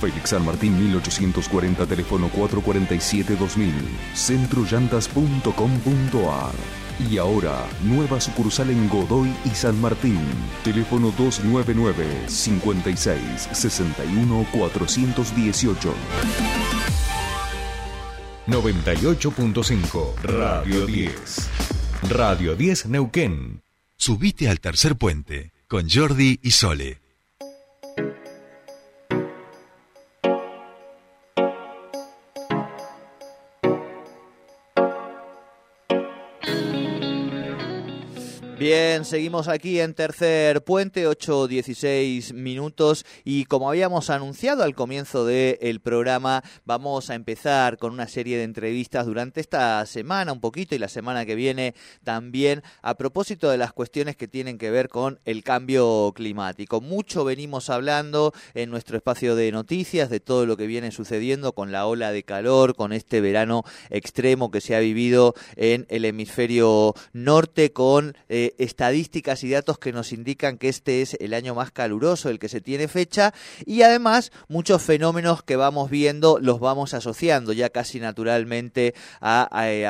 Félix San Martín 1840, teléfono 447-2000, centrollantas.com.ar. Y ahora, nueva sucursal en Godoy y San Martín. Teléfono 299 56 61 418. 98.5 Radio 10. Radio 10 Neuquén. Subite al tercer puente con Jordi y Sole. Bien, seguimos aquí en tercer puente, 8-16 minutos y como habíamos anunciado al comienzo del programa, vamos a empezar con una serie de entrevistas durante esta semana un poquito y la semana que viene también a propósito de las cuestiones que tienen que ver con el cambio climático. Mucho venimos hablando en nuestro espacio de noticias de todo lo que viene sucediendo con la ola de calor, con este verano extremo que se ha vivido en el hemisferio norte con... Eh, estadísticas y datos que nos indican que este es el año más caluroso, el que se tiene fecha, y además muchos fenómenos que vamos viendo los vamos asociando ya casi naturalmente a,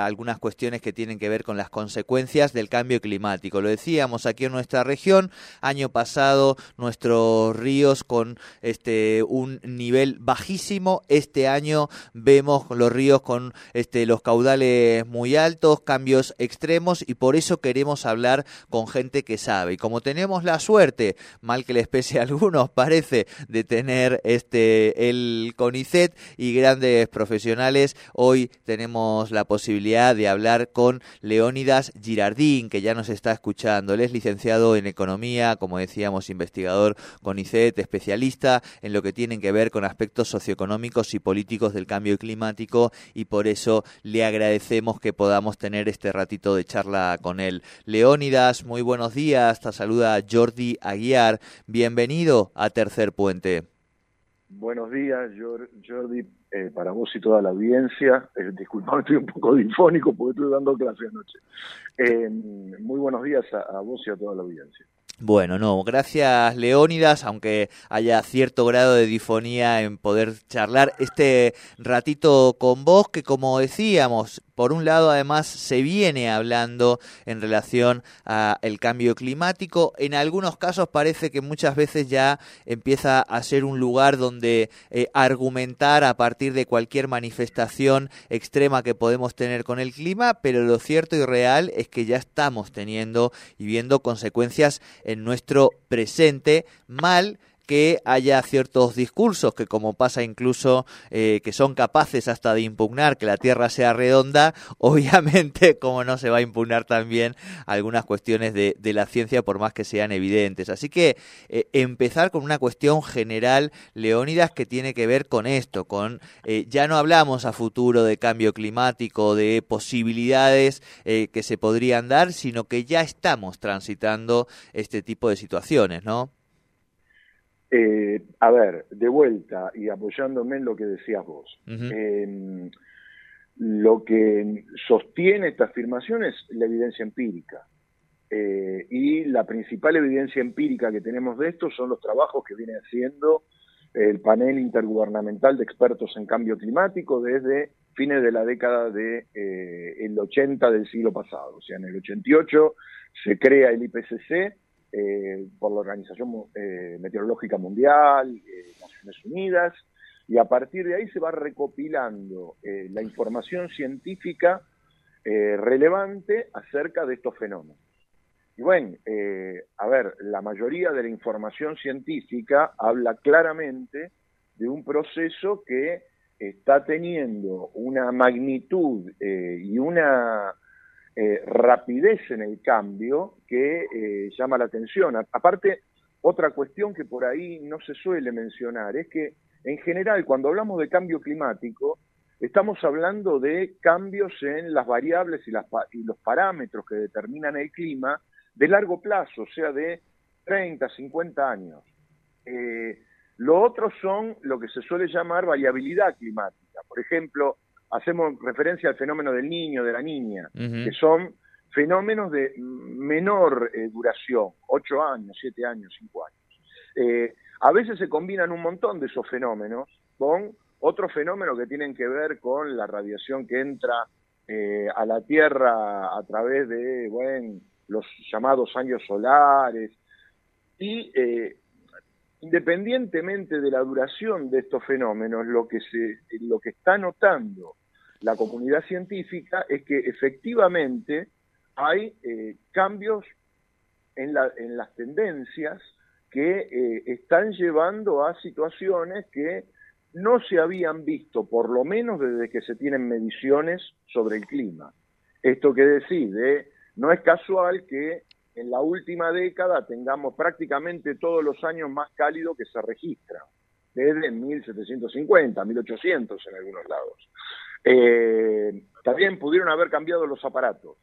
algunas cuestiones que tienen que ver con las consecuencias del cambio climático. Lo decíamos aquí en nuestra región, año pasado nuestros ríos con este un nivel bajísimo, este año vemos los ríos con este los caudales muy altos, cambios extremos y por eso queremos hablar con gente que sabe. Y como tenemos la suerte, mal que les pese a algunos, parece de tener este el CONICET y grandes profesionales, hoy tenemos la posibilidad de hablar con Leónidas Girardín, que ya nos está escuchando. Él es licenciado en economía, como decíamos, investigador CONICET, especialista en lo que tienen que ver con aspectos socioeconómicos y políticos del cambio climático y por eso le agradecemos que podamos tener este ratito de charla con él. Leónidas muy buenos días. Te saluda Jordi Aguiar. Bienvenido a Tercer Puente. Buenos días, Jordi, eh, para vos y toda la audiencia. Eh, disculpame, estoy un poco difónico porque estoy dando clase anoche. Eh, muy buenos días a vos y a toda la audiencia. Bueno, no, gracias Leónidas, aunque haya cierto grado de difonía en poder charlar este ratito con vos, que como decíamos, por un lado además se viene hablando en relación al cambio climático, en algunos casos parece que muchas veces ya empieza a ser un lugar donde eh, argumentar a partir de cualquier manifestación extrema que podemos tener con el clima, pero lo cierto y real es que ya estamos teniendo y viendo consecuencias en nuestro presente mal que haya ciertos discursos que como pasa incluso eh, que son capaces hasta de impugnar que la Tierra sea redonda, obviamente como no se va a impugnar también algunas cuestiones de, de la ciencia por más que sean evidentes. Así que eh, empezar con una cuestión general, Leónidas, que tiene que ver con esto, con eh, ya no hablamos a futuro de cambio climático, de posibilidades que se podrían dar, sino que ya estamos transitando este tipo de situaciones, ¿no? Eh, a ver, de vuelta y apoyándome en lo que decías vos, em, lo que sostiene esta afirmación es la evidencia empírica. Eh, y la principal evidencia empírica que tenemos de esto son los trabajos que viene haciendo el panel intergubernamental de expertos en cambio climático desde fines de la década del de, eh, 80 del siglo pasado. O sea, en el 88 se crea el IPCC, eh, por la Organización eh, Meteorológica Mundial, eh, Naciones Unidas, y a partir de ahí se va recopilando la información científica relevante acerca de estos fenómenos. Y bueno, a ver, la mayoría de la información científica habla claramente de un proceso que está teniendo una magnitud y una eh, rapidez en el cambio que eh, llama la atención. aparte, otra cuestión que por ahí no se suele mencionar es que en general cuando hablamos de cambio climático estamos hablando de cambios en las variables y, los parámetros que determinan el clima de largo plazo, o sea, de 30, 50 años. Eh, lo otro son lo que se suele llamar variabilidad climática. Por ejemplo, hacemos referencia al fenómeno del niño, de la niña, que son fenómenos de menor eh, duración, 8 años, 7 años, 5 años. Eh, a veces se combinan un montón de esos fenómenos con otros fenómenos que tienen que ver con la radiación que entra eh, a la Tierra a través de bueno, los llamados años solares. Y eh, independientemente de la duración de estos fenómenos, lo que, se, lo que está notando la comunidad científica es que efectivamente hay eh, cambios en, la, en, las tendencias que están llevando a situaciones que no se habían visto, por lo menos desde que se tienen mediciones sobre el clima. Esto que decide, no es casual que en la última década tengamos prácticamente todos los años más cálidos que se registran, desde 1750, 1800 en algunos lados. Eh, también pudieron haber cambiado los aparatos,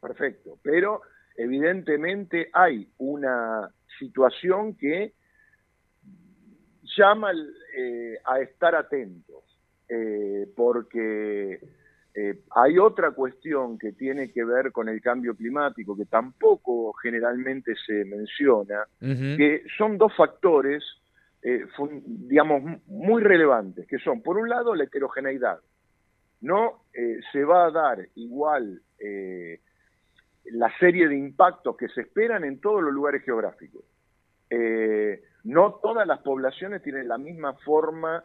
perfecto, pero evidentemente hay una situación que llama eh, a estar atentos, eh, porque eh, hay otra cuestión que tiene que ver con el cambio climático, que tampoco generalmente se menciona, que son dos factores, digamos, muy relevantes, que son, por un lado, la heterogeneidad. No se va a dar igual la serie de impactos que se esperan en todos los lugares geográficos. Eh, no todas las poblaciones tienen la misma forma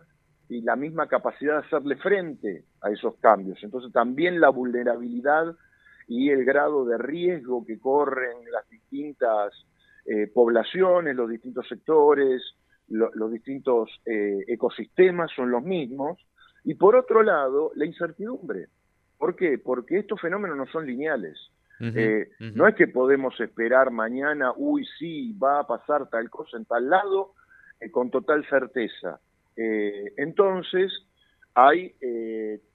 y la misma capacidad de hacerle frente a esos cambios. Entonces también la vulnerabilidad y el grado de riesgo que corren las distintas eh, poblaciones, los distintos sectores, los distintos eh, ecosistemas son los mismos. Y por otro lado, la incertidumbre. ¿Por qué? Porque estos fenómenos no son lineales. Eh, no es que podemos esperar mañana, uy, sí, va a pasar tal cosa en tal lado, con total certeza. Eh, entonces, hay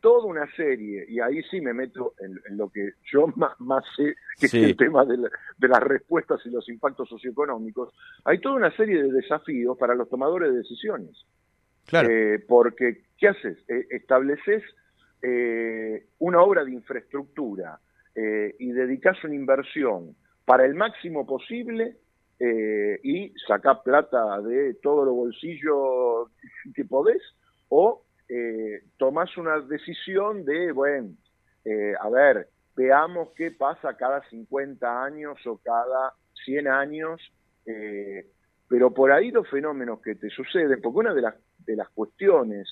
toda una serie, y ahí sí me meto en, lo que yo más, sé, que es el tema de, las respuestas y los impactos socioeconómicos, hay toda una serie de desafíos para los tomadores de decisiones. Claro. porque, ¿qué haces? estableces una obra de infraestructura eh, y dedicas una inversión para el máximo posible eh, y sacás plata de todos los bolsillos que podés, o eh, tomás una decisión de, bueno, eh, a ver, veamos qué pasa cada 50 años o cada 100 años, pero por ahí los fenómenos que te suceden, porque una de las, de las cuestiones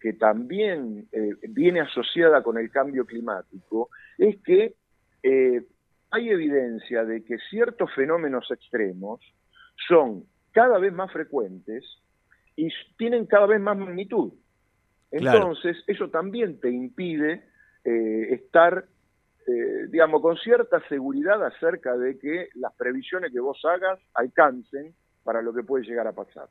que también viene asociada con el cambio climático es que eh, hay evidencia de que ciertos fenómenos extremos son cada vez más frecuentes y tienen cada vez más magnitud. Entonces, eso también te impide eh, estar, eh, digamos, con cierta seguridad acerca de que las previsiones que vos hagas alcancen para lo que puede llegar a pasar.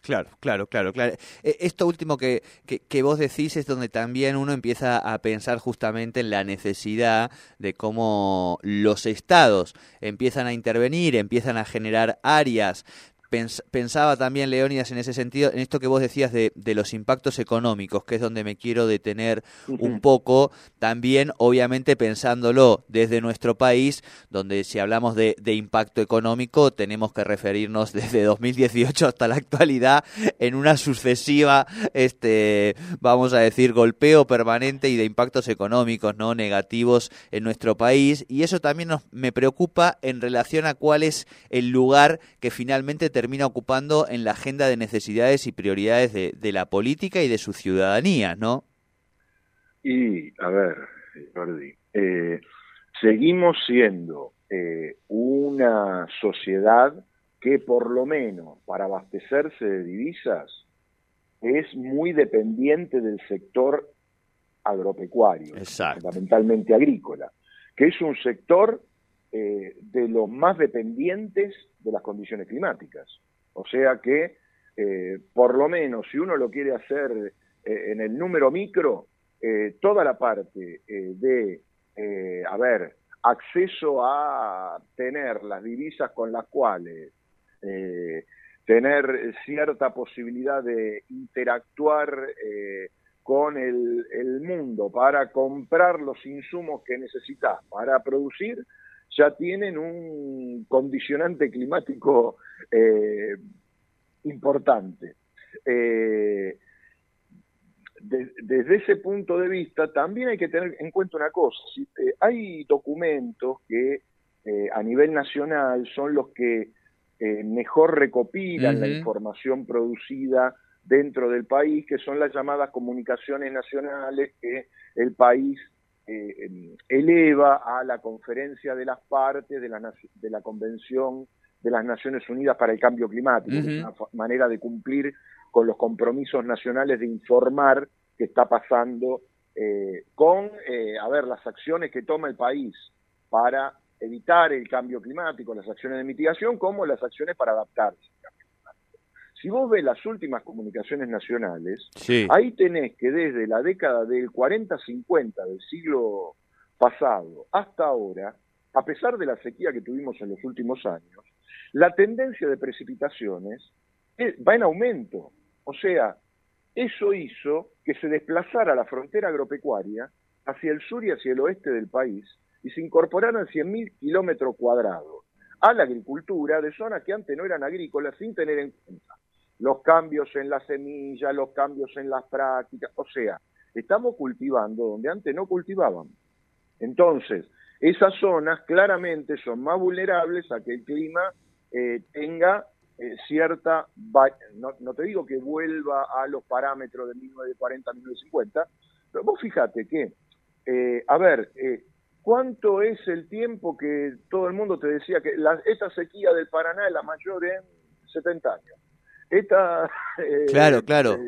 Claro, claro, claro, claro. E, esto último que, que, vos decís es donde también uno empieza a pensar justamente en la necesidad de cómo los estados empiezan a intervenir, empiezan a generar áreas pensaba también, Leónidas, en ese sentido, en esto que vos decías de, de, los impactos económicos, que es donde me quiero detener un poco, también obviamente pensándolo desde nuestro país, donde si hablamos de, de, impacto económico tenemos que referirnos desde 2018 hasta la actualidad en una sucesiva, este, vamos a decir, golpeo permanente y de impactos económicos no negativos en nuestro país, y eso también nos, me preocupa en relación a cuál es el lugar que finalmente termina ocupando en la agenda de necesidades y prioridades de, la política y de su ciudadanía, ¿no? Y, a ver, Jordi, eh, seguimos siendo eh, una sociedad que por lo menos para abastecerse de divisas es muy dependiente del sector agropecuario, fundamentalmente agrícola, que es un sector eh, de los más dependientes de las condiciones climáticas. O sea que, eh, por lo menos, si uno lo quiere hacer eh, en el número micro, toda la parte de, a acceso a tener las divisas con las cuales tener cierta posibilidad de interactuar con el, mundo para comprar los insumos que necesitas para producir, ya tienen un condicionante climático eh, importante. Eh, desde ese punto de vista, también hay que tener en cuenta una cosa. Eh, hay documentos que a nivel nacional son los que mejor recopilan la información producida dentro del país, que son las llamadas comunicaciones nacionales que el país eleva a la conferencia de las partes de la, de la Convención de las Naciones Unidas para el Cambio Climático, una manera de cumplir con los compromisos nacionales de informar qué está pasando eh, con, eh, a ver, las acciones que toma el país para evitar el cambio climático, las acciones de mitigación, como las acciones para adaptarse. Si vos ves las últimas comunicaciones nacionales, ahí tenés que desde la década del 40-50 del siglo pasado hasta ahora, a pesar de la sequía que tuvimos en los últimos años, la tendencia de precipitaciones eh, va en aumento. O sea, eso hizo que se desplazara la frontera agropecuaria hacia el sur y hacia el oeste del país y se incorporaran 100.000 kilómetros cuadrados a la agricultura de zonas que antes no eran agrícolas sin tener en cuenta los cambios en la semilla, los cambios en las prácticas, o sea, estamos cultivando donde antes no cultivábamos. Entonces, esas zonas claramente son más vulnerables a que el clima eh, tenga eh, cierta, no, te digo que vuelva a los parámetros de 1940, 1950, pero vos fíjate que, eh, a ver, ¿cuánto es el tiempo que todo el mundo te decía que esta sequía del Paraná es la mayor en 70 años? Esta, claro, claro.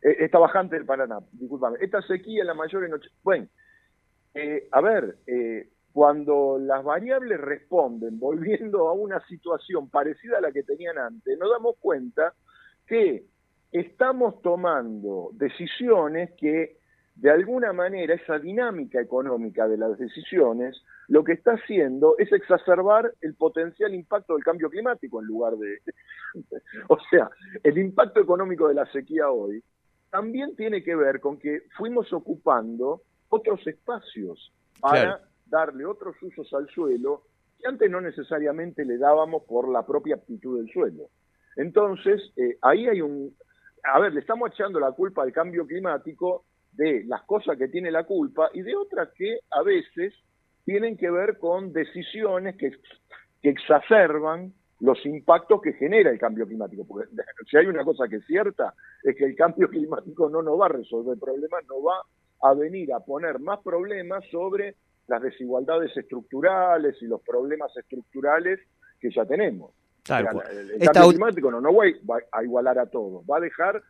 esta bajante del Paraná, discúlpame, esta sequía la mayor en... Bueno, a ver, cuando las variables responden volviendo a una situación parecida a la que tenían antes, nos damos cuenta que estamos tomando decisiones que de alguna manera esa dinámica económica de las decisiones lo que está haciendo es exacerbar el potencial impacto del cambio climático en lugar de... o sea, el impacto económico de la sequía hoy también tiene que ver con que fuimos ocupando otros espacios para darle otros usos al suelo que antes no necesariamente le dábamos por la propia aptitud del suelo. Entonces, eh, ahí hay un... A ver, le estamos echando la culpa al cambio climático de las cosas que tiene la culpa y de otras que a veces tienen que ver con decisiones que, que exacerban los impactos que genera el cambio climático. Porque si hay una cosa que es cierta, es que el cambio climático no nos va a resolver problemas, no va a venir a poner más problemas sobre las desigualdades estructurales y los problemas estructurales que ya tenemos. el, cambio climático no, no va a igualar a todos, va a dejar,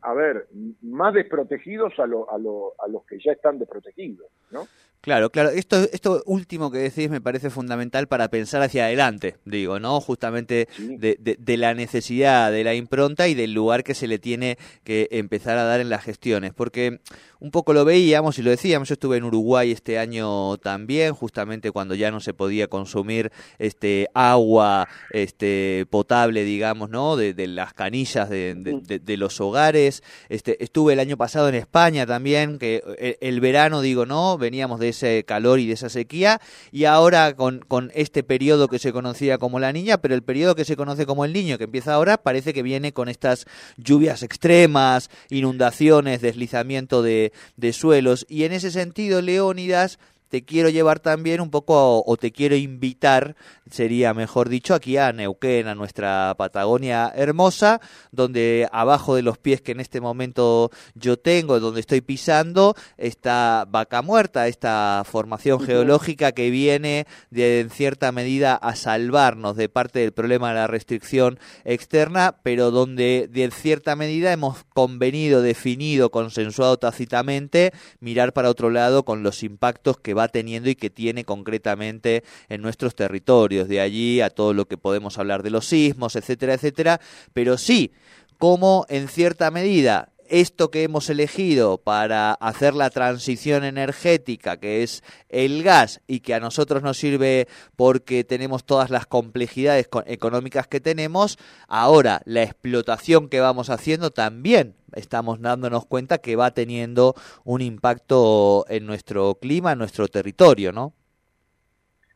a ver, más desprotegidos a, a, a los que ya están desprotegidos, ¿no? Claro, claro. Esto, esto último que decís me parece fundamental para pensar hacia adelante, digo, ¿no? Justamente de, de, la necesidad, de la impronta y del lugar que se le tiene que empezar a dar en las gestiones. Porque un poco lo veíamos y lo decíamos, yo estuve en Uruguay este año también, justamente cuando ya no se podía consumir este agua este potable, digamos, ¿no? De, de las canillas de, de, los hogares. Este, estuve el año pasado en España también, que el, el verano, digo, ¿no? Veníamos de ese calor y de esa sequía, y ahora con, con este periodo que se conocía como la niña, pero el periodo que se conoce como el niño, que empieza ahora, parece que viene con estas lluvias extremas, inundaciones, deslizamiento de, de suelos, y en ese sentido, Leónidas, te quiero llevar también un poco, o te quiero invitar, sería mejor dicho, aquí a Neuquén, a nuestra Patagonia hermosa, donde abajo de los pies que en este momento yo tengo, donde estoy pisando, está Vaca Muerta, esta formación geológica que viene de, en cierta medida a salvarnos de parte del problema de la restricción externa, pero donde de cierta medida hemos convenido, definido, consensuado tácitamente mirar para otro lado con los impactos que va teniendo y que tiene concretamente en nuestros territorios, de allí a todo lo que podemos hablar de los sismos, etcétera, etcétera, pero sí, como en cierta medida esto que hemos elegido para hacer la transición energética, que es el gas, y que a nosotros nos sirve porque tenemos todas las complejidades económicas que tenemos, ahora la explotación que vamos haciendo también estamos dándonos cuenta que va teniendo un impacto en nuestro clima, en nuestro territorio, ¿no?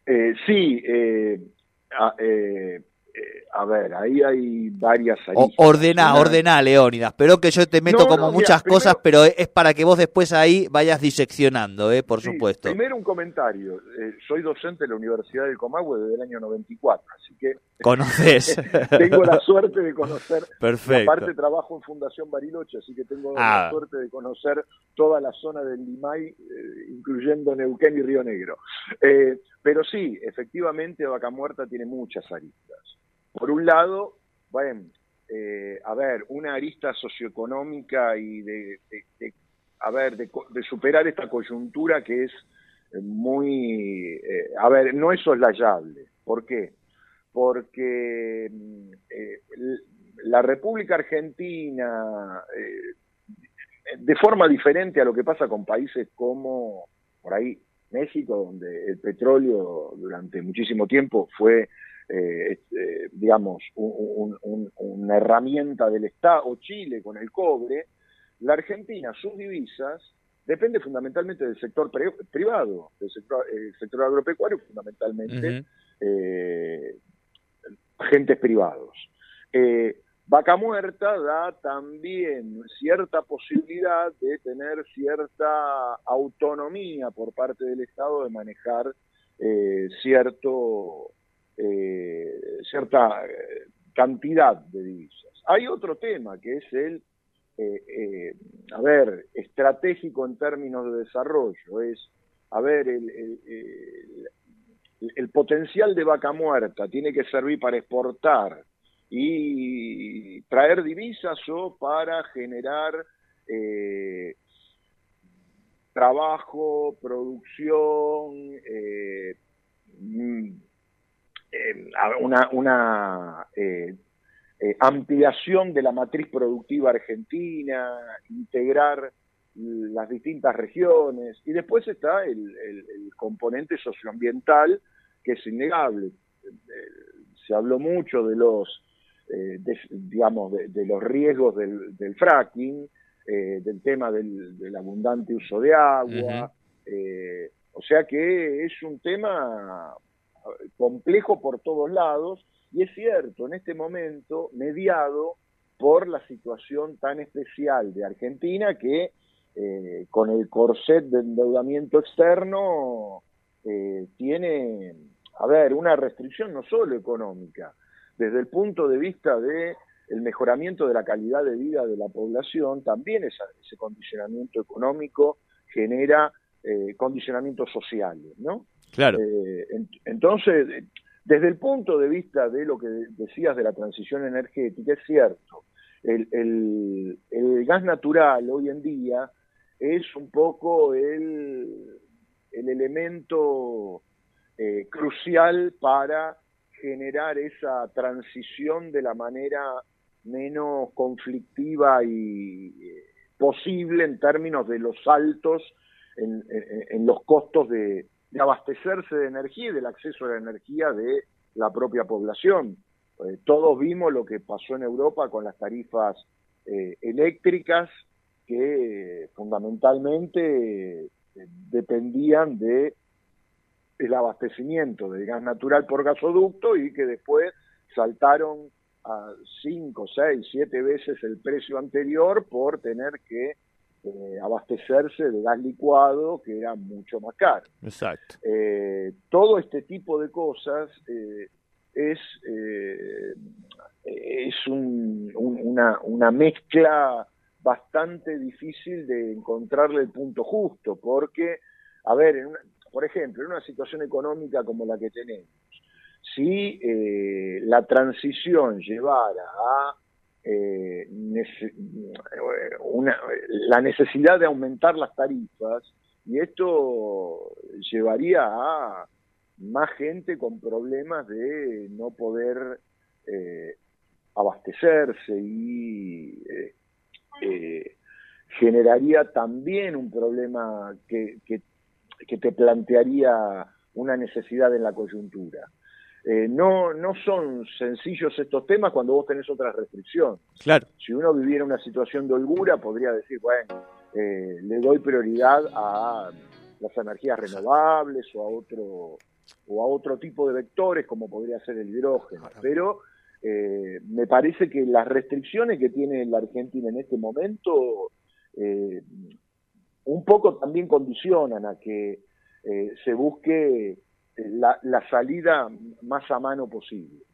Eh, sí, eh, ah, eh, eh, a ver, ahí hay varias aristas. Ordená, ordená, Leónidas. Pero que yo te meto como muchas cosas, pero es para que vos después ahí vayas diseccionando, ¿eh? por supuesto. Primero un comentario. Eh, soy docente de la Universidad del Comahue desde el año 94, así que... ¿Conoces? tengo la suerte de conocer... Perfecto. Aparte trabajo en Fundación Bariloche, así que tengo la ah. suerte de conocer toda la zona del Limay, eh, incluyendo Neuquén y Río Negro. pero sí, efectivamente Vaca Muerta tiene muchas aristas. Por un lado, bueno, eh, a ver, una arista socioeconómica y de, a ver, de, superar esta coyuntura que es muy, eh, a ver, no es soslayable. ¿Por qué? Porque eh, la República Argentina, de forma diferente a lo que pasa con países como, por ahí, México, donde el petróleo durante muchísimo tiempo fue eh, eh, digamos, una herramienta del Estado, o Chile con el cobre, la Argentina, sus divisas, depende fundamentalmente del sector privado, del sector, el sector agropecuario, fundamentalmente eh, agentes privados. Vaca Muerta da también cierta posibilidad de tener cierta autonomía por parte del Estado de manejar cierto eh, cierta eh, cantidad de divisas. Hay otro tema que es el, eh, a ver, estratégico en términos de desarrollo, es, a ver, el, potencial de vaca muerta tiene que servir para exportar y traer divisas o para generar trabajo, producción, eh, eh, una, una eh, eh, ampliación de la matriz productiva argentina, integrar las distintas regiones, y después está el, componente socioambiental, que es innegable. Se habló mucho de los, digamos, de, los riesgos del, fracking, del tema del, abundante uso de agua, o sea que es un tema complejo por todos lados, y es cierto, en este momento, mediado por la situación tan especial de Argentina que eh, con el corset de endeudamiento externo eh, tiene, a ver, una restricción no solo económica, desde el punto de vista de el mejoramiento de la calidad de vida de la población, también ese condicionamiento económico genera eh, condicionamientos sociales, ¿no? Claro. Eh, entonces, desde el punto de vista de lo que decías de la transición energética, es cierto, el, el, gas natural hoy en día es un poco el, el elemento eh, crucial para generar esa transición de la manera menos conflictiva y eh, posible en términos de los saltos en los costos de, de abastecerse de energía y del acceso a la energía de la propia población. Eh, todos vimos lo que pasó en Europa con las tarifas eh, eléctricas que fundamentalmente eh, dependían de el abastecimiento de gas natural por gasoducto y que después saltaron a 5, 6, 7 veces el precio anterior por tener que eh, abastecerse de gas licuado que era mucho más caro. Exacto. Eh, todo este tipo de cosas eh, es, es una, una mezcla bastante difícil de encontrarle el punto justo, porque, a ver, por ejemplo, en una situación económica como la que tenemos, si la transición llevara a eh, una, la necesidad de aumentar las tarifas y esto llevaría a más gente con problemas de no poder eh, abastecerse y eh, eh, generaría también un problema que, que, que te plantearía una necesidad en la coyuntura. Eh, no, no son sencillos estos temas cuando vos tenés otra restricción. Claro. Si uno viviera una situación de holgura, podría decir, bueno, eh, le doy prioridad a las energías renovables o a otro o a otro tipo de vectores como podría ser el hidrógeno. Pero eh, me parece que las restricciones que tiene la Argentina en este momento un poco también condicionan a que se busque la, la salida más a mano posible.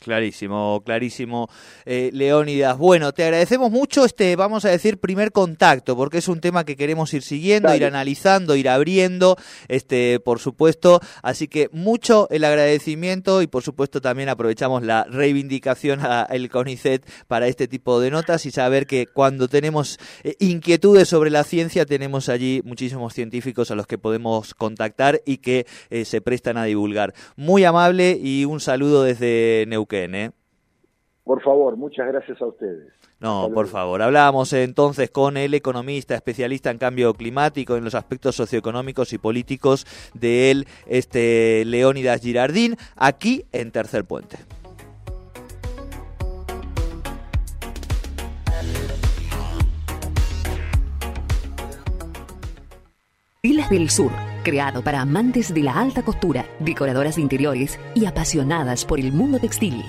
Clarísimo, clarísimo, eh, Leónidas. Bueno, te agradecemos mucho este, vamos a decir, primer contacto, porque es un tema que queremos ir siguiendo, ir analizando, ir abriendo, este, por supuesto. Así que mucho el agradecimiento y, por supuesto, también aprovechamos la reivindicación a el CONICET para este tipo de notas y saber que cuando tenemos eh, inquietudes sobre la ciencia, tenemos allí muchísimos científicos a los que podemos contactar y que eh, se prestan a divulgar. Muy amable y un saludo desde Neuquén. ¿Eh? Por favor, muchas gracias a ustedes. No, por favor. Hablábamos entonces con el economista especialista en cambio climático en los aspectos socioeconómicos y políticos de él, este Leónidas Girardín, aquí en Tercer Puente. Filas del Sur, creado para amantes de la alta costura, decoradoras de interiores y apasionadas por el mundo textil.